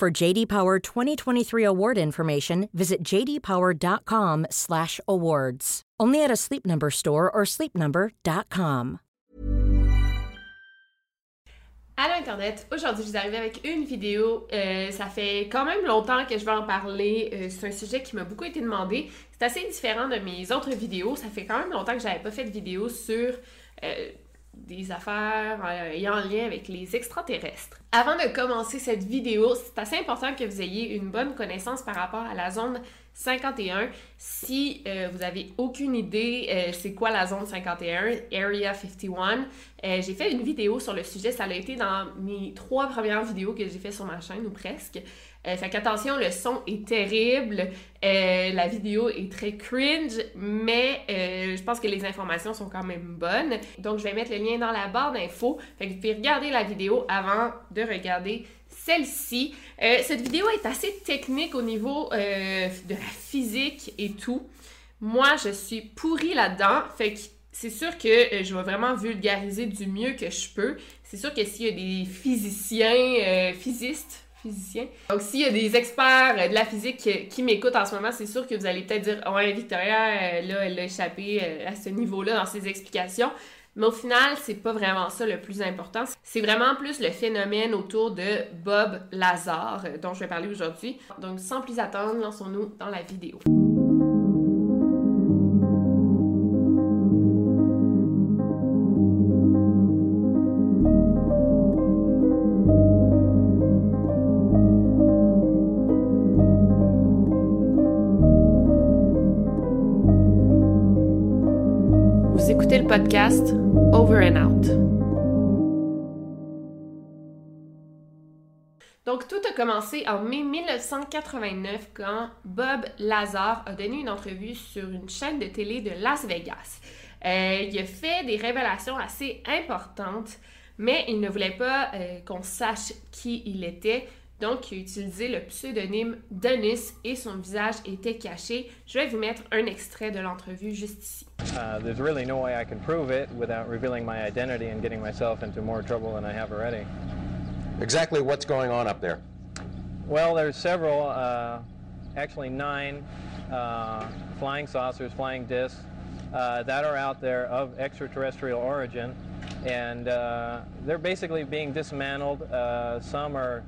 For JD Power 2023 award information, visit jdpower.com/awards. Only at a Sleep Number store or sleepnumber.com. Allô Internet, aujourd'hui je vous arrive avec une vidéo. Euh, ça fait quand même longtemps que je vais en parler. Euh, c'est un sujet qui m'a beaucoup été demandé. C'est assez différent de mes autres vidéos. Ça fait quand même longtemps que j'avais pas fait de vidéo sur euh, des affaires ayant lien avec les extraterrestres. Avant de commencer cette vidéo, c'est assez important que vous ayez une bonne connaissance par rapport à la zone 51. Si euh, vous avez aucune idée euh, c'est quoi la zone 51, Area 51, euh, j'ai fait une vidéo sur le sujet. Ça a été dans mes trois premières vidéos que j'ai fait sur ma chaîne ou presque. Euh, fait qu'attention, le son est terrible, euh, la vidéo est très cringe, mais euh, je pense que les informations sont quand même bonnes. Donc, je vais mettre le lien dans la barre d'infos. Fait que vous pouvez regarder la vidéo avant de regarder celle-ci. cette vidéo est assez technique au niveau de la physique et tout. Moi, je suis pourrie là-dedans. Fait que c'est sûr que je vais vraiment vulgariser du mieux que je peux. C'est sûr que s'il y a des physiciens, physistes, physicien. Donc, s'il y a des experts euh, de la physique qui, m'écoutent en ce moment, c'est sûr que vous allez peut-être dire Ouais, Victoria, euh, là, elle a échappé euh, à ce niveau-là dans ses explications. Mais au final, c'est pas vraiment ça le plus important. C'est vraiment plus le phénomène autour de Bob Lazar dont je vais parler aujourd'hui. Donc, sans plus attendre, lançons-nous dans la vidéo. Podcast Over and Out. Donc, tout a commencé en mai 1989 quand Bob Lazar a donné une entrevue sur une chaîne de télé de Las Vegas. Euh, il a fait des révélations assez importantes, mais il ne voulait pas euh, qu'on sache qui il était. Donc, il a utilisé le pseudonyme Dennis et son visage était caché. Je vais vous mettre un extrait de l'entrevue juste ici. Uh, there's really no way I can prove it without revealing my identity and getting myself into more trouble than I have already. Exactly what's going on up there? Well, there's several, uh, actually nine uh, flying saucers, flying discs uh, that are out there of extraterrestrial origin, and uh, they're basically being dismantled. Uh, some are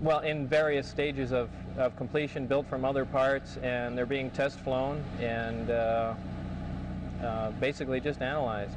well, in various stages of, of, completion, built from other parts, and they're being test flown and basically just analyzed.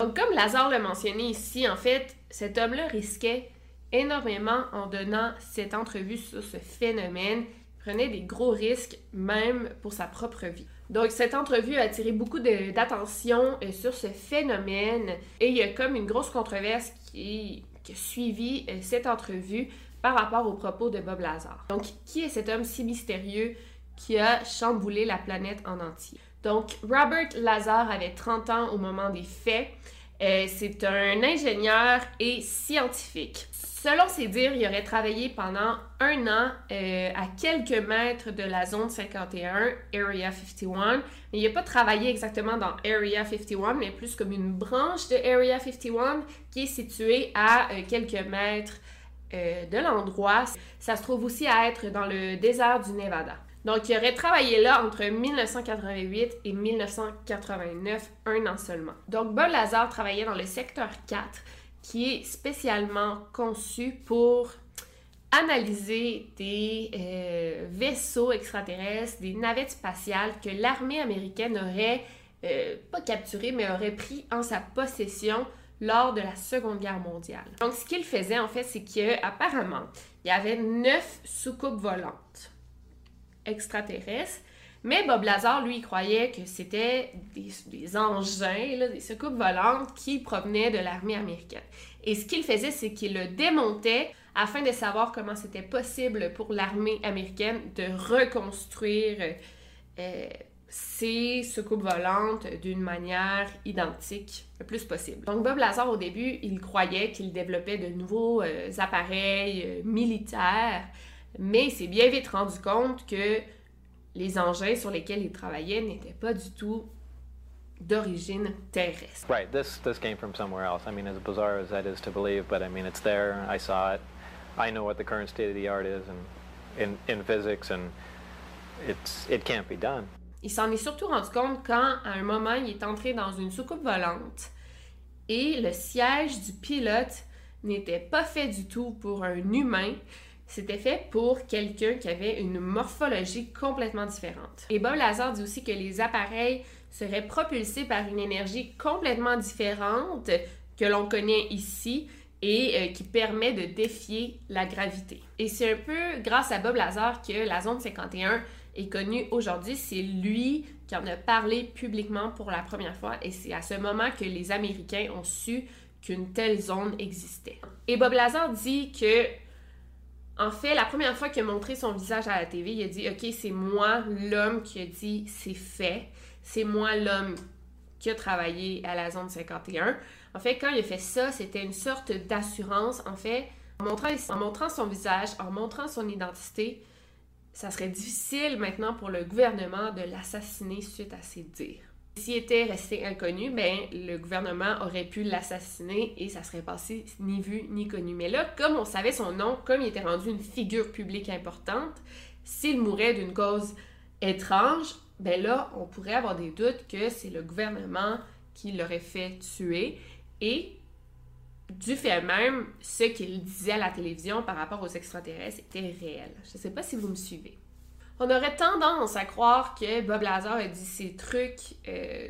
Donc, comme Lazare l'a mentionné ici, en fait, cet homme-là risquait énormément en donnant cette entrevue sur ce phénomène. Il prenait des gros risques, même pour sa propre vie. Donc, cette entrevue a attiré beaucoup d'attention euh, sur ce phénomène et il y a comme une grosse controverse qui, suivi euh, cette entrevue par rapport aux propos de Bob Lazar. Donc, qui est cet homme si mystérieux qui a chamboulé la planète en entier? Donc, Robert Lazar avait 30 ans au moment des faits. Euh, c'est un ingénieur et scientifique. Selon ses dires, il aurait travaillé pendant un an euh, à quelques mètres de la zone 51, Area 51. Mais il n'a pas travaillé exactement dans Area 51, mais plus comme une branche de Area 51 qui est située à euh, quelques mètres de l'endroit. Ça se trouve aussi à être dans le désert du Nevada. Donc, il aurait travaillé là entre 1988 et 1989, un an seulement. Donc, Bob Lazar travaillait dans le secteur 4, qui est spécialement conçu pour analyser des euh, vaisseaux extraterrestres, des navettes spatiales que l'armée américaine aurait, euh, pas capturées, mais aurait pris en sa possession lors de la Seconde Guerre mondiale. Donc, ce qu'il faisait, en fait, c'est qu'apparemment, il y avait neuf soucoupes volantes extraterrestres, mais Bob Lazar, lui, croyait que c'était des, engins, des soucoupes volantes qui provenaient de l'armée américaine. Et ce qu'il faisait, c'est qu'il le démontait afin de savoir comment c'était possible pour l'armée américaine de reconstruire euh, ces soucoupes volantes d'une manière identique le plus possible. Donc Bob Lazar, au début, il croyait qu'il développait de nouveaux euh, appareils euh, militaires, mais il s'est bien vite rendu compte que les engins sur lesquels il travaillait n'étaient pas du tout d'origine terrestre. Right, this, this came from somewhere else. I mean, as bizarre as that is to believe, but I mean, it's there. I saw it. I know what the current state of the art is in, in, in physics, and it's, it can't be done. Il s'en est surtout rendu compte quand, à un moment, il est entré dans une soucoupe volante et le siège du pilote n'était pas fait du tout pour un humain, c'était fait pour quelqu'un qui avait une morphologie complètement différente. Et Bob Lazar dit aussi que les appareils seraient propulsés par une énergie complètement différente que l'on connaît ici et euh, qui permet de défier la gravité. Et c'est un peu grâce à Bob Lazar que la zone 51 est connue aujourd'hui. C'est lui qui en a parlé publiquement pour la première fois et c'est à ce moment que les Américains ont su qu'une telle zone existait. Et Bob Lazar dit que, en fait, la première fois qu'il a montré son visage à la TV, il a dit Ok, c'est moi l'homme qui a dit c'est fait, c'est moi l'homme qui a travaillé à la zone 51. En fait, quand il a fait ça, c'était une sorte d'assurance. En fait, en montrant, son visage, en montrant son identité, ça serait difficile maintenant pour le gouvernement de l'assassiner suite à ses dires. S'il était resté inconnu, ben, le gouvernement aurait pu l'assassiner et ça serait passé ni vu ni connu. Mais là, comme on savait son nom, comme il était rendu une figure publique importante, s'il mourait d'une cause étrange, ben là, on pourrait avoir des doutes que c'est le gouvernement qui l'aurait fait tuer. Et du fait même, ce qu'il disait à la télévision par rapport aux extraterrestres était réel. Je ne sais pas si vous me suivez. On aurait tendance à croire que Bob Lazar a dit ces trucs euh,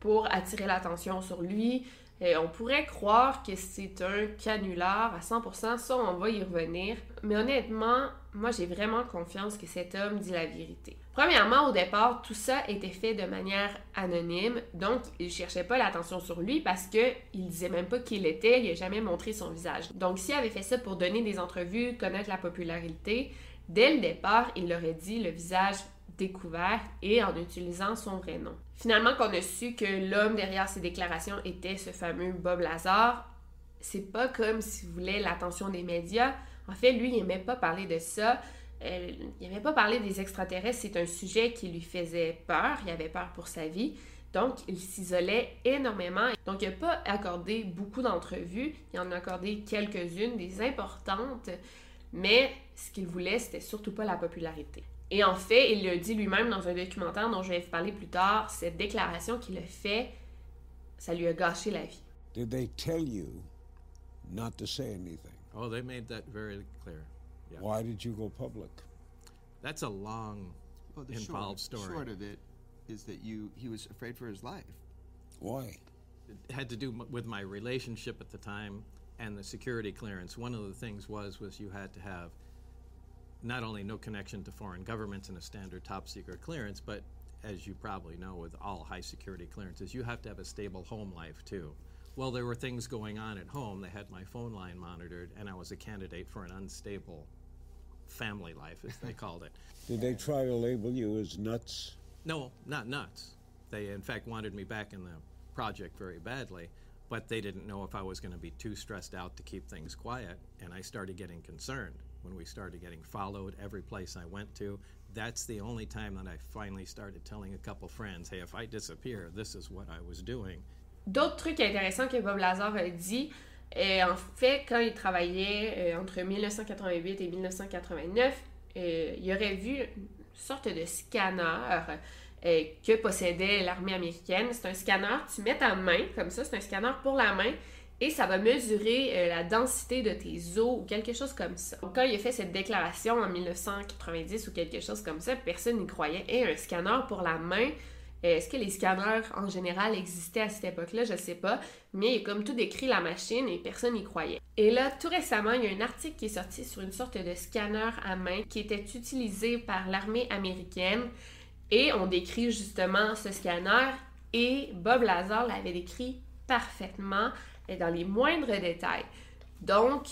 pour attirer l'attention sur lui. On pourrait croire que c'est un canular à 100%, ça on va y revenir. Mais honnêtement, moi j'ai vraiment confiance que cet homme dit la vérité. Premièrement, au départ, tout ça était fait de manière anonyme, donc il cherchait pas l'attention sur lui parce que il disait même pas qui il était, il a jamais montré son visage. Donc s'il avait fait ça pour donner des entrevues, connaître la popularité, dès le départ, il aurait dit le visage découvert et en utilisant son vrai nom. Finalement, qu'on a su que l'homme derrière ces déclarations était ce fameux Bob Lazar, c'est pas comme s'il voulait l'attention des médias. En fait, lui, il aimait pas parler de ça. Euh, il n'aimait pas parler des extraterrestres. C'est un sujet qui lui faisait peur. Il avait peur pour sa vie. Donc, il s'isolait énormément. Donc, il n'a pas accordé beaucoup d'entrevues. Il en a accordé quelques-unes, des importantes. Mais ce qu'il voulait, c'était surtout pas la popularité. Et en fait, il le dit lui-même dans un documentaire dont je vais vous parler plus tard, cette déclaration qu'il a fait, ça lui a gâché la vie. Did they tell you not to say anything? Oh, they made that very clear. Yeah. Why did you go public? That's a long, Well, the involved short, story. short of it is that you he was afraid for his life. Why? It had to do m- with my relationship at the time and the security clearance. One of the things was was you had to have not only no connection to foreign governments and a standard top secret clearance, but as you probably know with all high security clearances, you have to have a stable home life too. Well, there were things going on at home. They had my phone line monitored, and I was a candidate for an unstable family life, as they called it. Did they try to label you as nuts? No, not nuts. They, in fact, wanted me back in the project very badly, but they didn't know if I was going to be too stressed out to keep things quiet, and I started getting concerned when we started getting followed every place I went to. That's the only time that I finally started telling a couple friends, hey, if I disappear, this is what I was doing. D'autres trucs intéressants que Bob Lazar a dit, euh, en fait, quand il travaillait euh, entre 1988 et 1989, euh, il aurait vu une sorte de scanner euh, que possédait l'armée américaine. C'est un scanner, tu mets ta main comme ça, c'est un scanner pour la main et ça va mesurer euh, la densité de tes os ou quelque chose comme ça. Donc, quand il a fait cette déclaration en 1990 ou quelque chose comme ça, personne n'y croyait. Et un scanner pour la main, euh, est-ce que les scanners en général existaient à cette époque-là? Je sais pas. Mais il a comme tout décrit la machine et personne n'y croyait. Et là, tout récemment, il y a un article qui est sorti sur une sorte de scanner à main qui était utilisé par l'armée américaine. Et on décrit justement ce scanner et Bob Lazar l'avait décrit parfaitement et dans les moindres détails. Donc,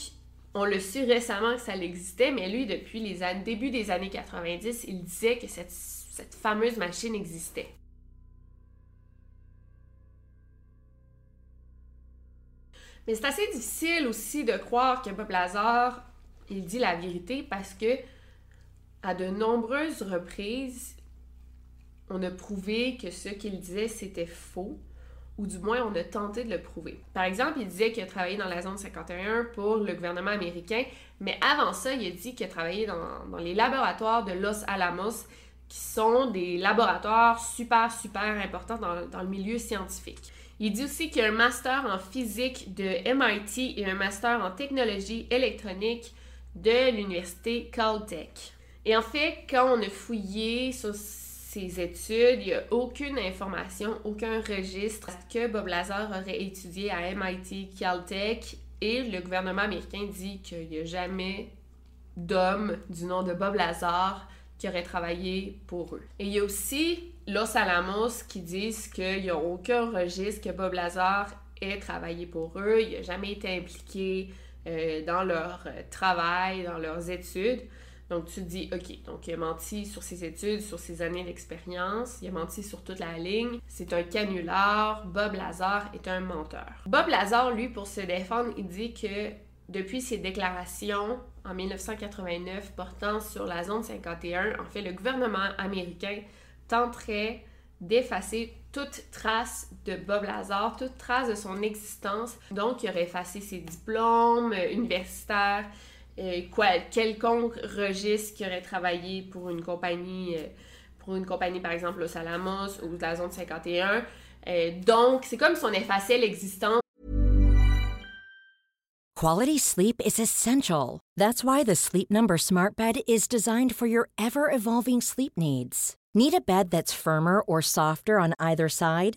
On le su récemment que ça existait, mais lui, depuis les années, début des années 90, il disait que cette, cette fameuse machine existait. Mais c'est assez difficile aussi de croire que Bob Lazar, il dit la vérité parce que à de nombreuses reprises, on a prouvé que ce qu'il disait c'était faux, ou du moins on a tenté de le prouver. Par exemple, il disait qu'il a travaillé dans la zone 51 pour le gouvernement américain, mais avant ça, il a dit qu'il a travaillé dans, les laboratoires de Los Alamos, qui sont des laboratoires super, super importants dans, dans le milieu scientifique. Il dit aussi qu'il a un master en physique de MIT et un master en technologie électronique de l'université Caltech. Et en fait, quand on a fouillé sur études, il n'y a aucune information, aucun registre que Bob Lazar aurait étudié à MIT, Caltech, et le gouvernement américain dit qu'il n'y a jamais d'homme du nom de Bob Lazar qui aurait travaillé pour eux. Et il y a aussi Los Alamos qui disent qu'il n'y a aucun registre que Bob Lazar ait travaillé pour eux, il n'a jamais été impliqué euh, dans leur euh, travail, dans leurs études. Donc tu te dis, ok, donc il a menti sur ses études, sur ses années d'expérience, il a menti sur toute la ligne, c'est un canular, Bob Lazar est un menteur. Bob Lazar, lui, pour se défendre, il dit que depuis ses déclarations en 1989 portant sur la zone 51, en fait, le gouvernement américain tenterait d'effacer toute trace de Bob Lazar, toute trace de son existence. Donc, il aurait effacé ses diplômes universitaires, euh, quoi, quelconque registre qui aurait travaillé pour une compagnie, euh, pour une compagnie par exemple Los Alamos ou de la zone 51. Euh, donc, c'est comme si on effaçait l'existence. Quality sleep is essential. That's why the Sleep Number Smart Bed is designed for your ever evolving sleep needs. Need a bed that's firmer or softer on either side?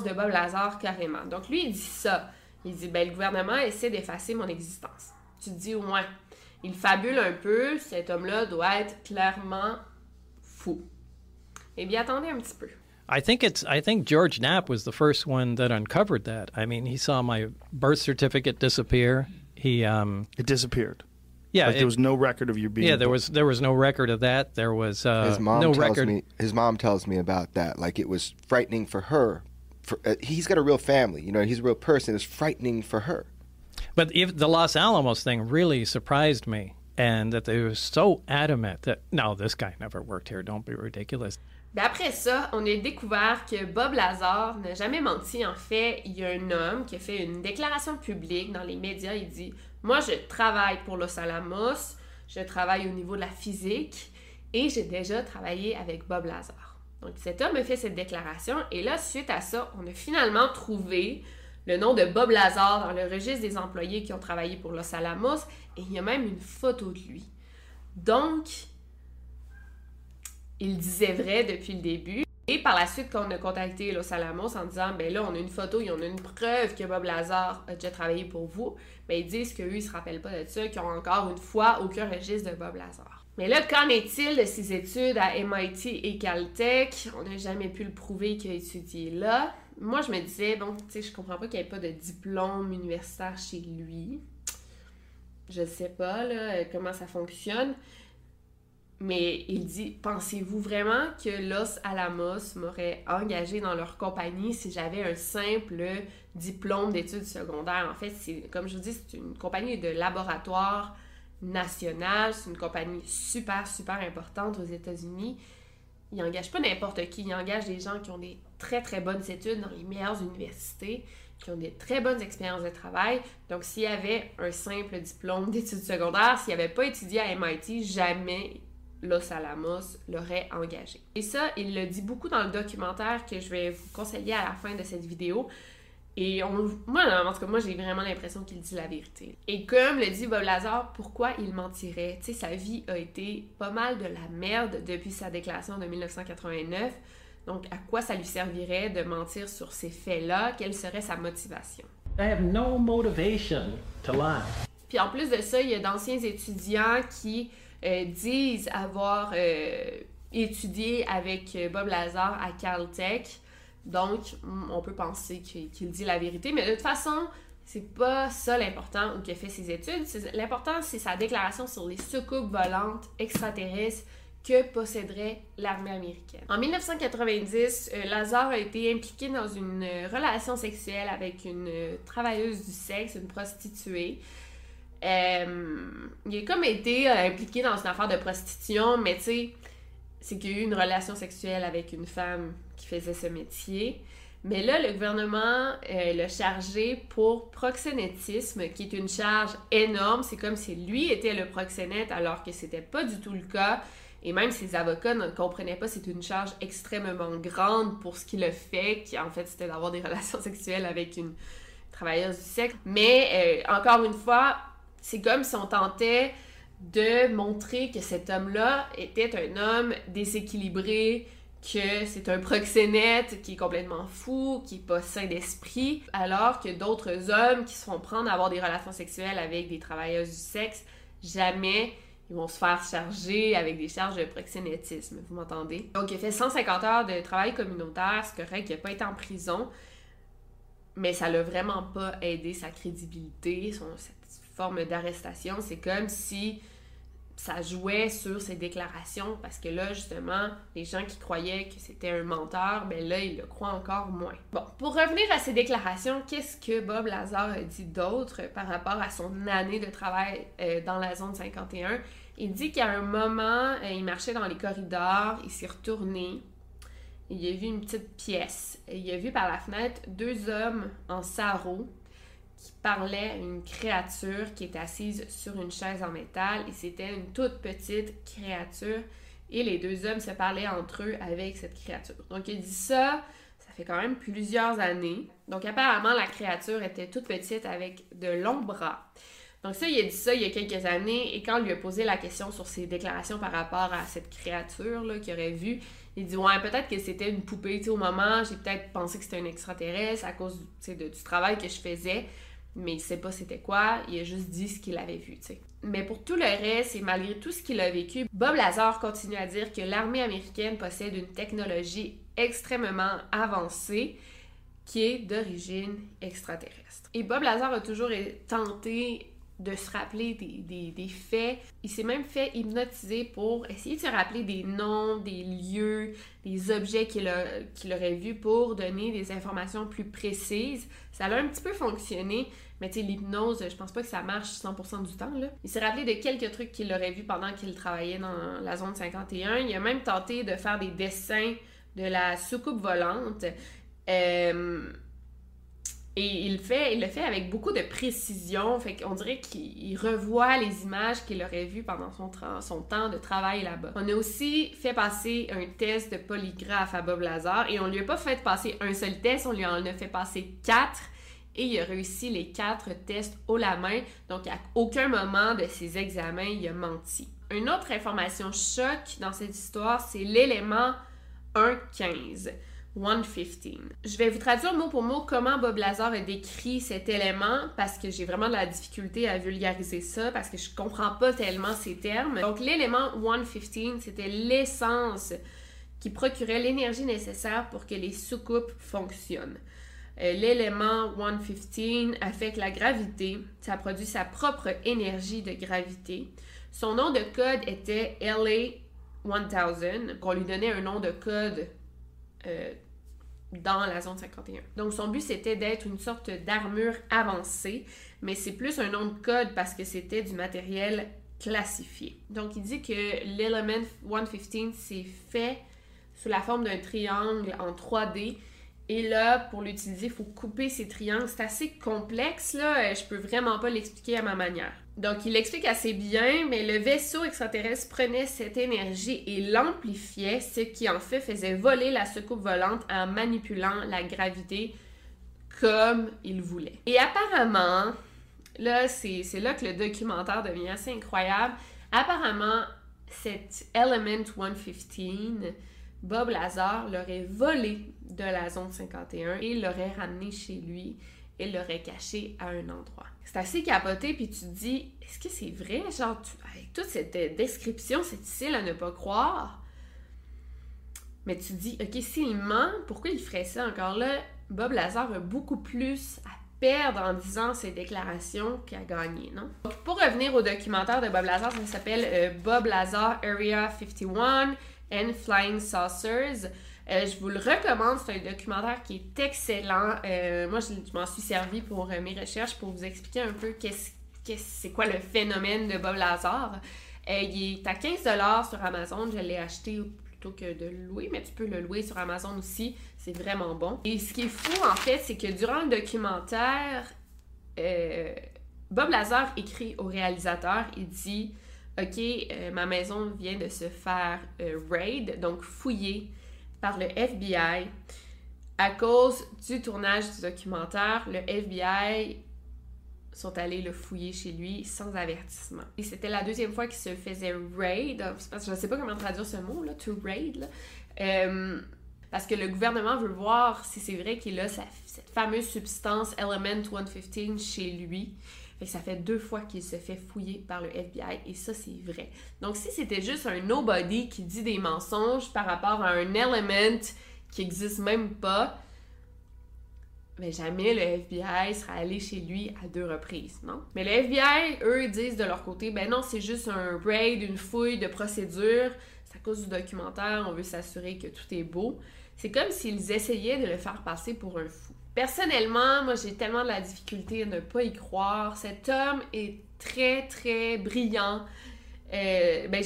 de Bob Lazar carrément. Donc lui, il dit ça. Il dit ben le gouvernement essaie d'effacer mon existence. Tu te dis au moins, il fabule un peu, cet homme-là doit être clairement fou. Eh bien, attendez un petit peu. I think it's. I think George Knapp was the first one that uncovered that. I mean, he saw my birth certificate disappear. He, um, It disappeared. yeah, Like it- there was no record of you being. yeah, there born. was there was no record of that. There was uh, his mom no tells record. me. His mom tells me about that. Like it was frightening for her. For, uh, he's got a real family. You know, he's a real person. It's frightening for her. But if the Los Alamos thing really surprised me, and that they were so adamant that no, this guy never worked here. Don't be ridiculous. Ben après ça, on a découvert que Bob Lazar n'a jamais menti. En fait, il y a un homme qui a fait une déclaration publique dans les médias. Il dit Moi, je travaille pour Los Alamos, je travaille au niveau de la physique et j'ai déjà travaillé avec Bob Lazar. Donc, cet homme a fait cette déclaration et là, suite à ça, on a finalement trouvé le nom de Bob Lazar dans le registre des employés qui ont travaillé pour Los Alamos et il y a même une photo de lui. Donc, il disait vrai depuis le début. Et par la suite, quand on a contacté Los Alamos en disant, ben là, on a une photo, y en a une preuve que Bob Lazar a déjà travaillé pour vous, ben ils disent qu'eux, ils se rappellent pas de ça, qu'ils ont encore une fois aucun registre de Bob Lazar. Mais là, qu'en est-il de ses études à MIT et Caltech? On n'a jamais pu le prouver qu'il a étudié là. Moi, je me disais, bon, tu sais, je comprends pas qu'il n'y ait pas de diplôme universitaire chez lui. Je sais pas, là, comment ça fonctionne. Mais il dit Pensez-vous vraiment que Los Alamos m'aurait engagé dans leur compagnie si j'avais un simple diplôme d'études secondaires? En fait, c'est comme je vous dis, c'est une compagnie de laboratoire national, c'est une compagnie super, super importante aux États-Unis. Ils n'engagent pas n'importe qui, ils engagent des gens qui ont des très, très bonnes études dans les meilleures universités, qui ont des très bonnes expériences de travail. Donc, s'il y avait un simple diplôme d'études secondaires, s'il n'avait pas étudié à MIT, jamais Los Alamos l'aurait engagé. Et ça, il le dit beaucoup dans le documentaire que je vais vous conseiller à la fin de cette vidéo. Et on, moi, en tout cas, moi, j'ai vraiment l'impression qu'il dit la vérité. Et comme le dit Bob Lazar, pourquoi il mentirait? Tu sais, sa vie a été pas mal de la merde depuis sa déclaration de 1989. Donc, à quoi ça lui servirait de mentir sur ces faits-là? Quelle serait sa motivation? I have no motivation to lie. Puis en plus de ça, il y a d'anciens étudiants qui euh, disent avoir euh, étudié avec Bob Lazar à Caltech. Donc, on peut penser qu'il dit la vérité. Mais de toute façon, c'est pas ça l'important ou qu'il a fait ses études. L'important, c'est sa déclaration sur les soucoupes volantes extraterrestres que posséderait l'armée américaine. En 1990, euh, Lazare a été impliqué dans une relation sexuelle avec une travailleuse du sexe, une prostituée. Euh, il a comme été euh, impliqué dans une affaire de prostitution, mais tu sais, c'est qu'il a eu une relation sexuelle avec une femme qui faisait ce métier. Mais là, le gouvernement euh, l'a chargé pour proxénétisme, qui est une charge énorme. C'est comme si lui était le proxénète, alors que c'était pas du tout le cas. Et même ses avocats ne comprenaient pas, c'est une charge extrêmement grande pour ce qu'il a fait, qui en fait c'était d'avoir des relations sexuelles avec une travailleuse du sexe. Mais encore une fois, c'est comme si on tentait de montrer que cet homme-là était un homme déséquilibré, que c'est un proxénète qui est complètement fou, qui est pas sain d'esprit, alors que d'autres hommes qui se font prendre à avoir des relations sexuelles avec des travailleuses du sexe, jamais ils vont se faire charger avec des charges de proxénétisme, vous m'entendez? Donc il a fait 150 heures de travail communautaire, c'est correct, il n'a pas été en prison, mais ça l'a vraiment pas aidé sa crédibilité, son, forme d'arrestation. C'est comme si ça jouait sur ses déclarations parce que là, justement, les gens qui croyaient que c'était un menteur, ben là, ils le croient encore moins. Bon, pour revenir à ses déclarations, qu'est-ce que Bob Lazar a dit d'autre par rapport à son année de travail euh, dans la zone 51? Il dit qu'à un moment, euh, il marchait dans les corridors, il s'est retourné, il a vu une petite pièce, il a vu par la fenêtre deux hommes en sarrau qui parlait à une créature qui était assise sur une chaise en métal et c'était une toute petite créature et les deux hommes se parlaient entre eux avec cette créature. Donc il dit ça, ça fait quand même plusieurs années. Donc apparemment la créature était toute petite avec de longs bras. Donc ça, il a dit ça il y a quelques années et quand on lui a posé la question sur ses déclarations par rapport à cette créature qu'il aurait vue, il dit ouais peut-être que c'était une poupée. Tu au moment, j'ai peut-être pensé que c'était un extraterrestre à cause du travail que je faisais mais il sait pas c'était quoi, il a juste dit ce qu'il avait vu, tu sais. Mais pour tout le reste, et malgré tout ce qu'il a vécu, Bob Lazar continue à dire que l'armée américaine possède une technologie extrêmement avancée qui est d'origine extraterrestre. Et Bob Lazar a toujours tenté de se rappeler des, faits. Il s'est même fait hypnotiser pour essayer de se rappeler des noms, des lieux, des objets qu'il aurait vus pour donner des informations plus précises. Ça a un petit peu fonctionné, mais tu sais, l'hypnose, je pense pas que ça marche 100% du temps. Là. Il s'est rappelé de quelques trucs qu'il aurait vus pendant qu'il travaillait dans la zone 51. Il a même tenté de faire des dessins de la soucoupe volante. Euh, et il, fait, le fait avec beaucoup de précision, fait qu'on dirait qu'il revoit les images qu'il aurait vues pendant son, son temps de travail là-bas. On a aussi fait passer un test de polygraphe à Bob Lazar et on lui a pas fait passer un seul test, on lui en a fait passer quatre et il a réussi les quatre tests haut la main, donc à aucun moment de ses examens il a menti. Une autre information choc dans cette histoire, c'est l'élément 1.15. 115. Je vais vous traduire mot pour mot comment Bob Lazar a décrit cet élément parce que j'ai vraiment de la difficulté à vulgariser ça parce que je comprends pas tellement ces termes. Donc l'élément 115, c'était l'essence qui procurait l'énergie nécessaire pour que les soucoupes fonctionnent. Euh, l'élément 115 affecte la gravité, ça produit sa propre énergie de gravité. Son nom de code était LA 1000, qu'on lui donnait un nom de code euh, dans la zone 51. Donc son but c'était d'être une sorte d'armure avancée, mais c'est plus un nom de code parce que c'était du matériel classifié. Donc il dit que l'élément 115 c'est fait sous la forme d'un triangle en 3D et là, pour l'utiliser, il faut couper ces triangles. C'est assez complexe, là. Je peux vraiment pas l'expliquer à ma manière. Donc, il l'explique assez bien, mais le vaisseau extraterrestre prenait cette énergie et l'amplifiait, ce qui en fait faisait voler la soucoupe volante en manipulant la gravité comme il voulait. Et apparemment, là, c'est là que le documentaire devient assez incroyable. Apparemment, cette Element 115, Bob Lazar l'aurait volé de la zone 51 et l'aurait ramené chez lui et l'aurait caché à un endroit. C'est assez capoté, puis tu te dis, est-ce que c'est vrai? Genre, avec toute cette description, c'est difficile à ne pas croire. Mais tu te dis, ok, s'il ment, pourquoi il ferait ça encore là? Bob Lazar a beaucoup plus à perdre en disant ses déclarations qu'à gagner, non? pour revenir au documentaire de Bob Lazar, ça s'appelle euh, Bob Lazar Area 51 and Flying Saucers. Euh, je vous le recommande, c'est un documentaire qui est excellent. Euh, moi, je, m'en suis servi pour mes recherches pour vous expliquer un peu c'est quoi le phénomène de Bob Lazar. il est à 15$ sur Amazon. Je l'ai acheté que de le louer, mais tu peux le louer sur Amazon aussi. C'est vraiment bon. Et ce qui est fou, en fait, c'est que durant le documentaire, euh, Bob Lazar écrit au réalisateur, il dit Ok, euh, ma maison vient de se faire euh, raid, donc fouiller par le FBI. À cause du tournage du documentaire, le FBI sont allés le fouiller chez lui sans avertissement. Et c'était la deuxième fois qu'il se faisait raid. Je ne sais pas comment traduire ce mot, là, to raid. Euh, parce que le gouvernement veut voir si c'est vrai qu'il a cette fameuse substance Element 115 chez lui. Fait que ça fait deux fois qu'il se fait fouiller par le FBI et ça, c'est vrai. Donc, si c'était juste un nobody qui dit des mensonges par rapport à un element qui existe même pas, mais jamais le FBI sera allé chez lui à deux reprises, non? Mais le FBI, eux, disent de leur côté, ben non, c'est juste un raid, une fouille de procédure. C'est à cause du documentaire, on veut s'assurer que tout est beau. C'est comme s'ils essayaient de le faire passer pour un fou. Personnellement, moi, j'ai tellement de la difficulté à ne pas y croire. Cet homme est très, très brillant. Euh, ben,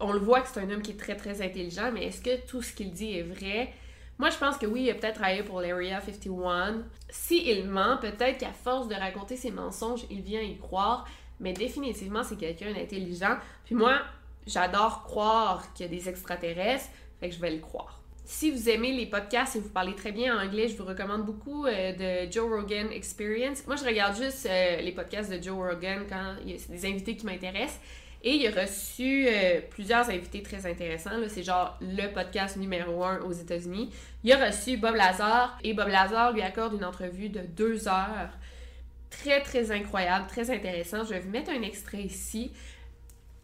on le voit que c'est un homme qui est très, très intelligent, mais est-ce que tout ce qu'il dit est vrai? Moi, je pense que oui, il a peut-être travaillé pour l'Area 51. S'il ment, peut-être qu'à force de raconter ses mensonges, il vient y croire. Mais définitivement, c'est quelqu'un d'intelligent. Puis moi, j'adore croire qu'il y a des extraterrestres, fait que je vais le croire. Si vous aimez les podcasts et vous parlez très bien anglais, je vous recommande beaucoup euh, de Joe Rogan Experience. Moi, je regarde juste euh, les podcasts de Joe Rogan quand il y a des invités qui m'intéressent. Et il a reçu euh, plusieurs invités très intéressants. C'est genre le podcast numéro un aux États-Unis. Il a reçu Bob Lazar et Bob Lazar lui accorde une entrevue de deux heures. Très, très incroyable, très intéressant. Je vais vous mettre un extrait ici.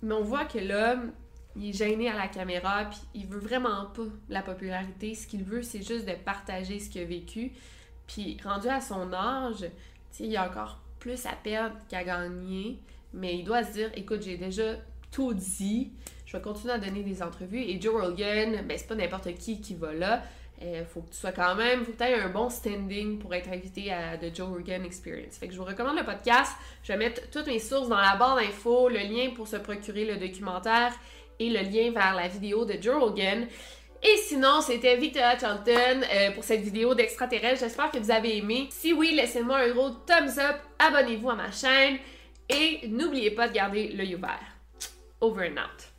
Mais on voit que l'homme, il est gêné à la caméra, puis il veut vraiment pas la popularité. Ce qu'il veut, c'est juste de partager ce qu'il a vécu. Puis rendu à son âge, il a encore plus à perdre qu'à gagner mais il doit se dire écoute, j'ai déjà tout dit, je vais continuer à donner des entrevues. Et Joe Rogan, ben, c'est pas n'importe qui qui va là. Il euh, faut que tu sois quand même, faut que tu aies un bon standing pour être invité à The Joe Rogan Experience. Fait que je vous recommande le podcast. Je vais mettre toutes mes sources dans la barre d'infos, le lien pour se procurer le documentaire et le lien vers la vidéo de Joe Rogan. Et sinon, c'était Victoria Charlton euh, pour cette vidéo d'extraterrestre. J'espère que vous avez aimé. Si oui, laissez-moi un gros thumbs up, abonnez-vous à ma chaîne. Et n'oubliez pas de garder l'œil ouvert. Over and out.